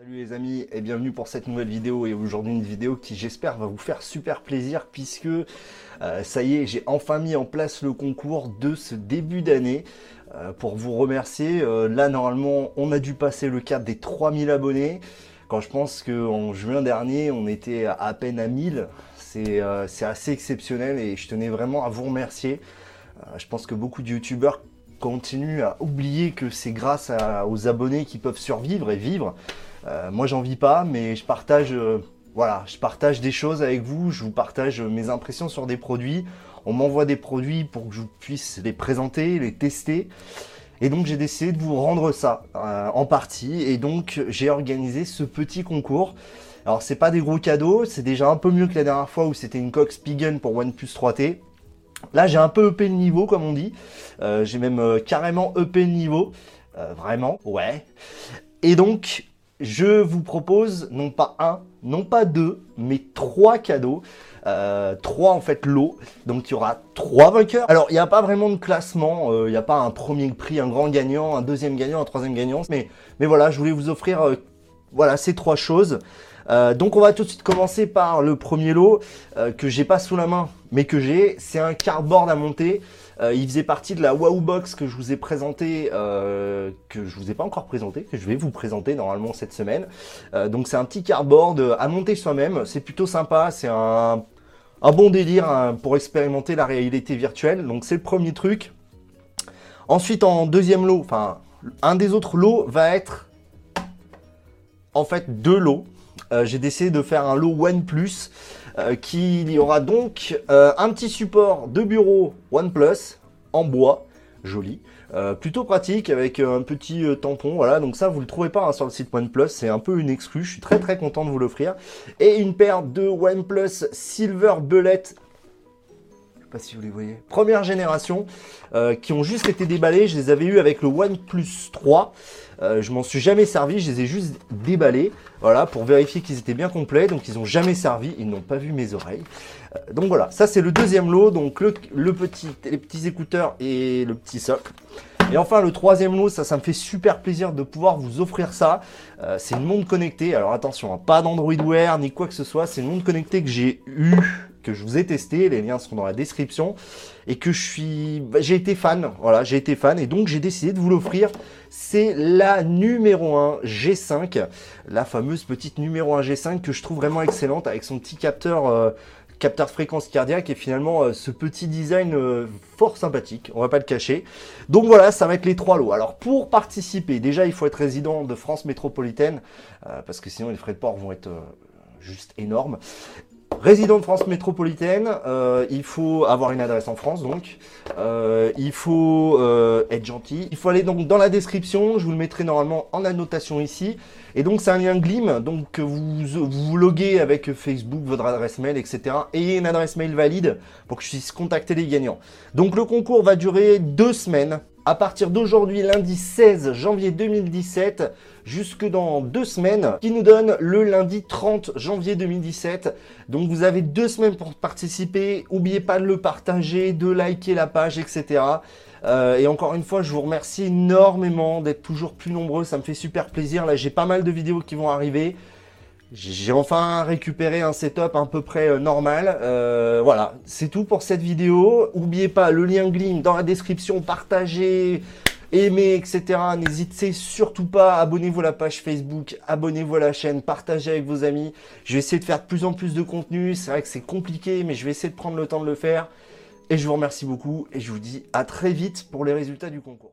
Salut les amis et bienvenue pour cette nouvelle vidéo et aujourd'hui une vidéo qui j'espère va vous faire super plaisir puisque euh, ça y est j'ai enfin mis en place le concours de ce début d'année euh, pour vous remercier. Euh, là normalement on a dû passer le cap des 3000 abonnés. Quand je pense qu'en juin dernier on était à, peine à 1000 c'est assez exceptionnel et je tenais vraiment à vous remercier. Je pense que beaucoup de youtubeurs continuent à oublier que c'est grâce aux abonnés qui peuvent survivre et vivre euh, moi, j'en vis pas, mais je partage, euh, voilà, je partage des choses avec vous. Je vous partage mes impressions sur des produits. On m'envoie des produits pour que je puisse les présenter, les tester. Et donc j'ai décidé de vous rendre ça euh, en partie. Et donc j'ai organisé ce petit concours. Alors c'est pas des gros cadeaux, c'est déjà un peu mieux que la dernière fois où c'était une coque Spigen pour OnePlus 3T. Là j'ai un peu EP le niveau comme on dit. j'ai même carrément EP le niveau. vraiment, ouais. Et donc je vous propose non pas un, non pas deux, mais trois cadeaux. Euh, trois en fait lots, donc il y aura trois vainqueurs. Alors il n'y a pas vraiment de classement, euh, il n'y a pas un premier prix, un grand gagnant, un deuxième gagnant, un troisième gagnant, mais, mais voilà, je voulais vous offrir euh, voilà ces trois choses. donc on va tout de suite commencer par le premier lot que j'ai pas sous la main, mais que j'ai. C'est un cardboard à monter. Euh, il faisait partie de la Wow Box que je vous ai présenté, euh, que je vous ai pas encore présenté, que je vais vous présenter normalement cette semaine. Euh, donc c'est un petit cardboard à monter soi-même. C'est plutôt sympa. C'est un, bon délire hein, pour expérimenter la réalité virtuelle. Donc c'est le premier truc. Ensuite en deuxième lot, enfin un des autres lots va être en fait deux lots. J'ai décidé de faire un lot OnePlus. Euh, qu'il y aura donc euh, un petit support de bureau OnePlus en bois, joli. Euh, plutôt pratique avec un petit tampon, voilà, donc ça vous le trouvez pas hein, sur le site OnePlus, c'est un peu une exclue, je suis très très content de vous l'offrir. Et une paire de OnePlus Silver Bullet je sais pas si vous les voyez. Première génération, qui ont juste été déballés. Je les avais eu avec le OnePlus 3. Euh, je m'en suis jamais servi, je les ai juste déballés, voilà, pour vérifier qu'ils étaient bien complets. Donc ils n'ont jamais servi, ils n'ont pas vu mes oreilles. Euh, donc voilà, ça c'est le deuxième lot, donc le, petit, les petits écouteurs et le petit socle. Et enfin le troisième lot, ça, ça me fait super plaisir de pouvoir vous offrir ça. Euh, c'est une montre connectée. Alors attention, hein, pas d'Android Wear ni quoi que ce soit. C'est une montre connectée que j'ai eu que je vous ai testé, les liens seront dans la description, et que je suis, bah, j'ai été fan, voilà, j'ai été fan, et donc j'ai décidé de vous l'offrir. C'est la numéro 1 G5, la fameuse petite numéro 1 G5 que je trouve vraiment excellente avec son petit capteur. Euh, capteur de fréquence cardiaque et finalement euh, ce petit design euh, fort sympathique, on va pas le cacher. Donc voilà, ça va être les trois lots. Alors pour participer, déjà il faut être résident de France métropolitaine parce que sinon les frais de port vont être juste énormes. Résident de France métropolitaine, euh, il faut avoir une adresse en France donc, euh, il faut euh, être gentil, il faut aller donc dans la description, je vous le mettrai normalement en annotation ici, et donc c'est un lien Glim, donc vous, vous loguez avec Facebook, votre adresse mail, etc. Ayez une adresse mail valide pour que je puisse contacter les gagnants. Donc le concours va durer deux semaines, à partir d'aujourd'hui, lundi 16 janvier 2017, jusque dans deux semaines, qui nous donne le lundi 30 janvier 2017. Donc vous avez deux semaines pour participer. N'oubliez pas de le partager, de liker la page, etc. Euh, et encore une fois, je vous remercie énormément d'être toujours plus nombreux. Ça me fait super plaisir. Là, j'ai pas mal de vidéos qui vont arriver. J'ai enfin récupéré un setup à peu près euh, normal. Euh, voilà, c'est tout pour cette vidéo. N'oubliez pas le lien Glim dans la description, partagez, aimez, etc. N'hésitez surtout pas, abonnez-vous à la page Facebook, abonnez-vous à la chaîne, partagez avec vos amis. Je vais essayer de faire de plus en plus de contenu. C'est vrai que c'est compliqué, mais je vais essayer de prendre le temps de le faire. Et je vous remercie beaucoup et je vous dis à très vite pour les résultats du concours.